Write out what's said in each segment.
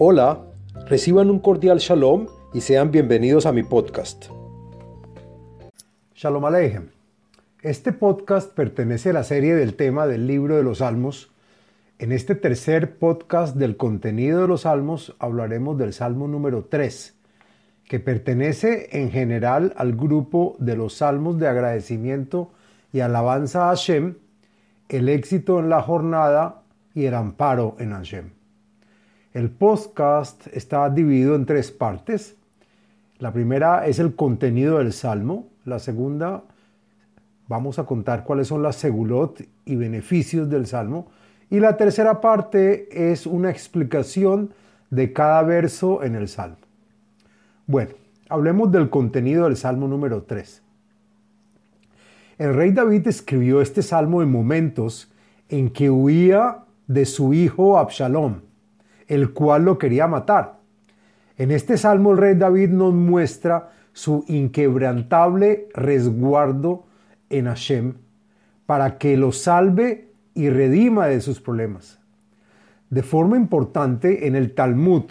Hola, reciban un cordial shalom y sean bienvenidos a mi podcast. Shalom Aleichem. Este podcast pertenece a la serie del tema del libro de los Salmos. En este tercer podcast del contenido de los Salmos hablaremos del Salmo número 3, que pertenece en general al grupo de los Salmos de agradecimiento y alabanza a Hashem, el éxito en la jornada y el amparo en Hashem. El podcast está dividido en tres partes. La primera es el contenido del salmo. La segunda, vamos a contar cuáles son las segulot y beneficios del salmo. Y la tercera parte es una explicación de cada verso en el salmo. Bueno, hablemos del contenido del salmo número 3. El rey David escribió este salmo en momentos en que huía de su hijo Absalom el cual lo quería matar. En este salmo el rey David nos muestra su inquebrantable resguardo en Hashem para que lo salve y redima de sus problemas. De forma importante, en el Talmud,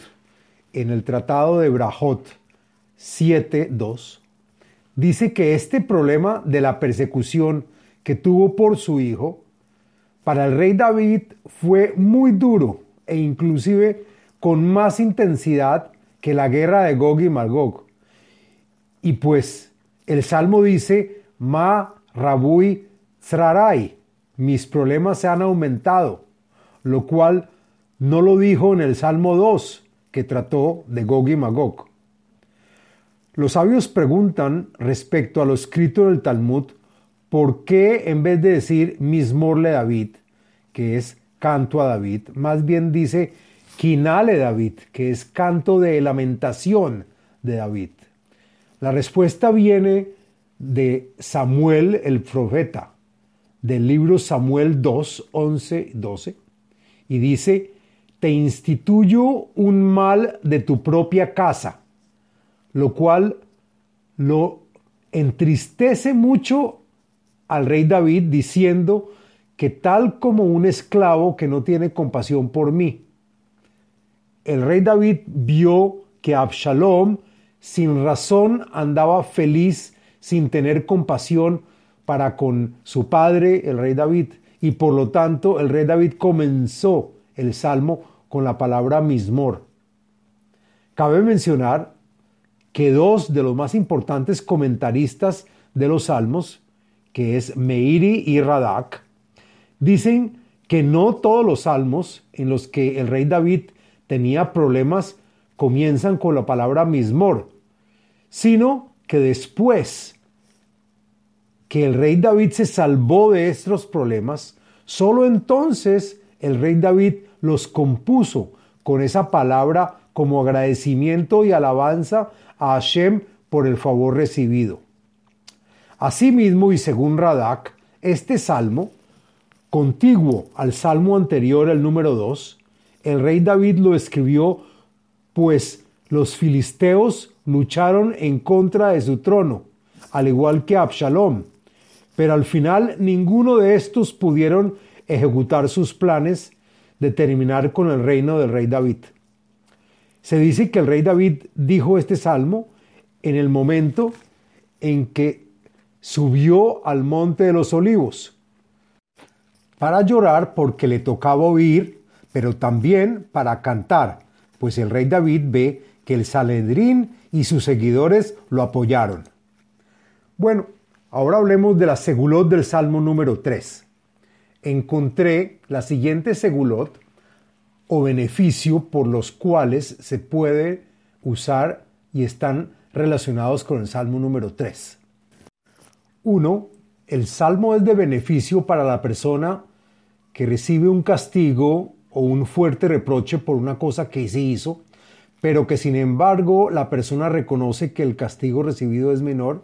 en el Tratado de Brahot 7.2, dice que este problema de la persecución que tuvo por su hijo, para el rey David fue muy duro e inclusive con más intensidad que la guerra de Gog y Magog. Y pues el Salmo dice, Ma Rabui Zrarai, mis problemas se han aumentado, lo cual no lo dijo en el Salmo 2, que trató de Gog y Magog. Los sabios preguntan respecto a lo escrito del Talmud, ¿por qué en vez de decir Mismorle David, que es canto a David, más bien dice Quinale David, que es canto de lamentación de David. La respuesta viene de Samuel el profeta, del libro Samuel 2, 11, 12, y dice, te instituyo un mal de tu propia casa, lo cual lo entristece mucho al rey David diciendo, que tal como un esclavo que no tiene compasión por mí. El rey David vio que Absalom sin razón andaba feliz sin tener compasión para con su padre, el rey David, y por lo tanto el rey David comenzó el salmo con la palabra mismor. Cabe mencionar que dos de los más importantes comentaristas de los salmos, que es Meiri y Radak, Dicen que no todos los salmos en los que el rey David tenía problemas comienzan con la palabra mismor, sino que después que el rey David se salvó de estos problemas, solo entonces el rey David los compuso con esa palabra como agradecimiento y alabanza a Hashem por el favor recibido. Asimismo, y según Radak, este salmo contiguo al salmo anterior, el número 2, el rey David lo escribió, pues los filisteos lucharon en contra de su trono, al igual que Absalom, pero al final ninguno de estos pudieron ejecutar sus planes de terminar con el reino del rey David. Se dice que el rey David dijo este salmo en el momento en que subió al monte de los olivos para llorar porque le tocaba oír, pero también para cantar, pues el rey David ve que el Saledrín y sus seguidores lo apoyaron. Bueno, ahora hablemos de la segulot del Salmo número 3. Encontré la siguiente segulot o beneficio por los cuales se puede usar y están relacionados con el Salmo número 3. 1. El salmo es de beneficio para la persona que recibe un castigo o un fuerte reproche por una cosa que se hizo, pero que sin embargo la persona reconoce que el castigo recibido es menor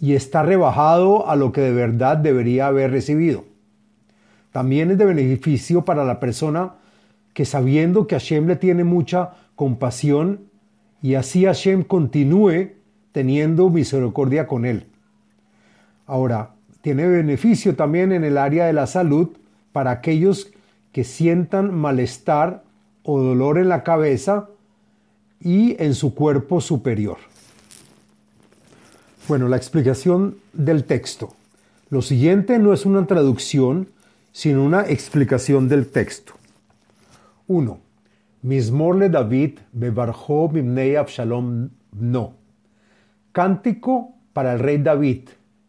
y está rebajado a lo que de verdad debería haber recibido. También es de beneficio para la persona que sabiendo que Hashem le tiene mucha compasión y así Hashem continúe teniendo misericordia con él. Ahora, tiene beneficio también en el área de la salud para aquellos que sientan malestar o dolor en la cabeza y en su cuerpo superior. Bueno, la explicación del texto. Lo siguiente no es una traducción, sino una explicación del texto. 1. Mismorle David bebarjó bimnei Absalom no. Cántico para el rey David,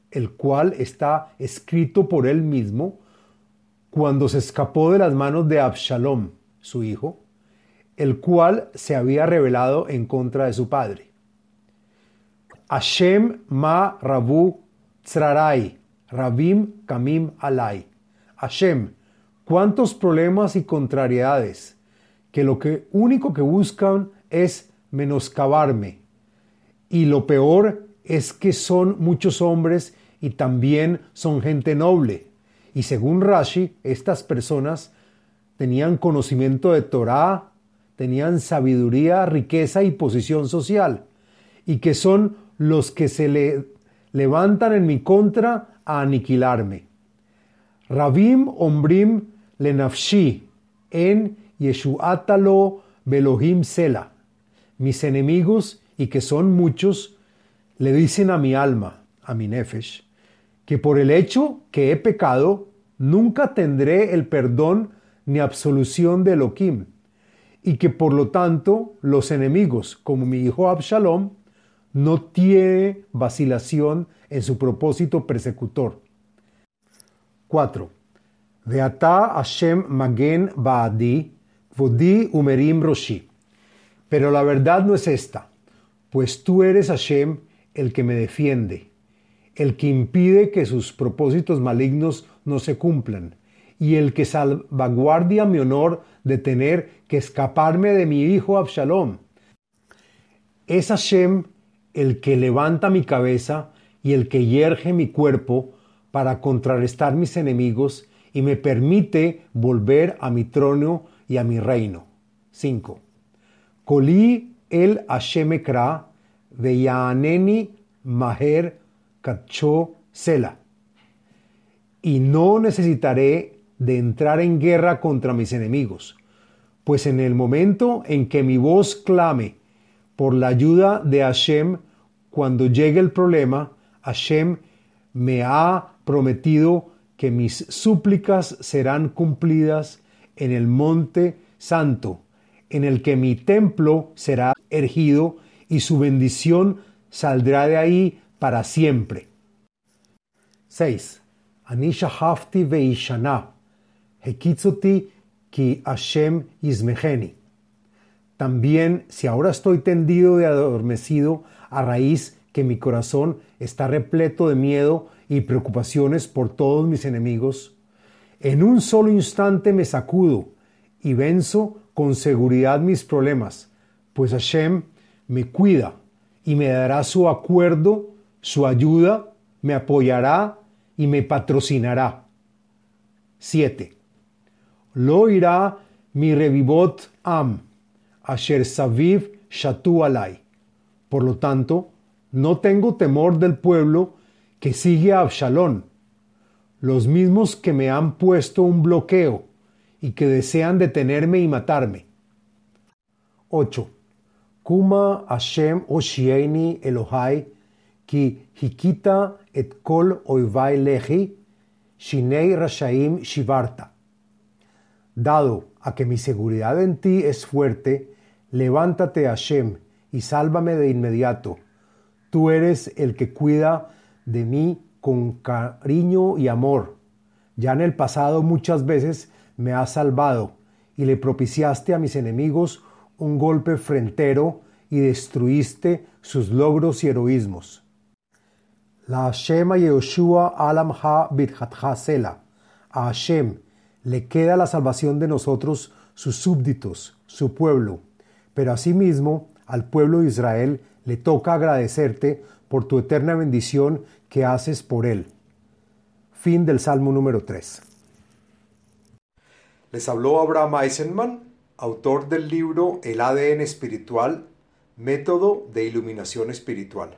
el cual está escrito por él mismo cuando se escapó de las manos de Absalom, su hijo, el cual se había rebelado en contra de su padre. Hashem ma rabu tzrarai, rabim kamim alai. Hashem, cuántos problemas y contrariedades, que lo que único que buscan es menoscabarme. Y lo peor es que son muchos hombres y también son gente noble. Y según Rashi, estas personas tenían conocimiento de Torah, tenían sabiduría, riqueza y posición social, y que son los que se le levantan en mi contra a aniquilarme. Rabim ombrim lenafshi en Yeshuatalo Belohim Sela. Mis enemigos, y que son muchos, le dicen a mi alma, a mi nefesh, que por el hecho que he pecado, nunca tendré el perdón ni absolución de Elohim, y que por lo tanto los enemigos, como mi hijo Absalom, no tiene vacilación en su propósito persecutor. 4. Veata Hashem Magen Baadi, Vodi Umerim Roshi. Pero la verdad no es esta, pues tú eres Hashem el que me defiende, el que impide que sus propósitos malignos no se cumplan, y el que salvaguardia mi honor de tener que escaparme de mi hijo Absalom. Es Hashem el que levanta mi cabeza y el que yerge mi cuerpo para contrarrestar mis enemigos y me permite volver a mi trono y a mi reino. 5. Koli el Hashemekra veyaneni maher Y no necesitaré de entrar en guerra contra mis enemigos, pues en el momento en que mi voz clame por la ayuda de Hashem, cuando llegue el problema, Hashem me ha prometido que mis súplicas serán cumplidas en el monte santo, en el que mi templo será ergido y su bendición saldrá de ahí para siempre. 6. Anisha hafti veishana, hekitzuti ki Hashem yizmeheni. También, si ahora estoy tendido y adormecido a raíz que mi corazón está repleto de miedo y preocupaciones por todos mis enemigos, en un solo instante me sacudo y venzo con seguridad mis problemas, pues Hashem me cuida y me dará su acuerdo, su ayuda, me apoyará y me patrocinará. 7. Lo irá mi revivot am, asher saviv shatu alai. Por lo tanto, no tengo temor del pueblo que sigue a Absalón, los mismos que me han puesto un bloqueo y que desean detenerme y matarme. 8. Kuma Hashem Oshieni Elohai Dado a que mi seguridad en ti es fuerte, levántate Hashem y sálvame de inmediato. Tú eres el que cuida de mí con cariño y amor. Ya en el pasado muchas veces me has salvado y le propiciaste a mis enemigos un golpe frentero y destruiste sus logros y heroísmos. La Hashem Yehoshua Alam Ha Sela. A Hashem le queda la salvación de nosotros, sus súbditos, su pueblo. Pero asimismo, al pueblo de Israel le toca agradecerte por tu eterna bendición que haces por él. Fin del Salmo número 3. Les habló Abraham Eisenman, autor del libro El ADN espiritual, método de iluminación espiritual.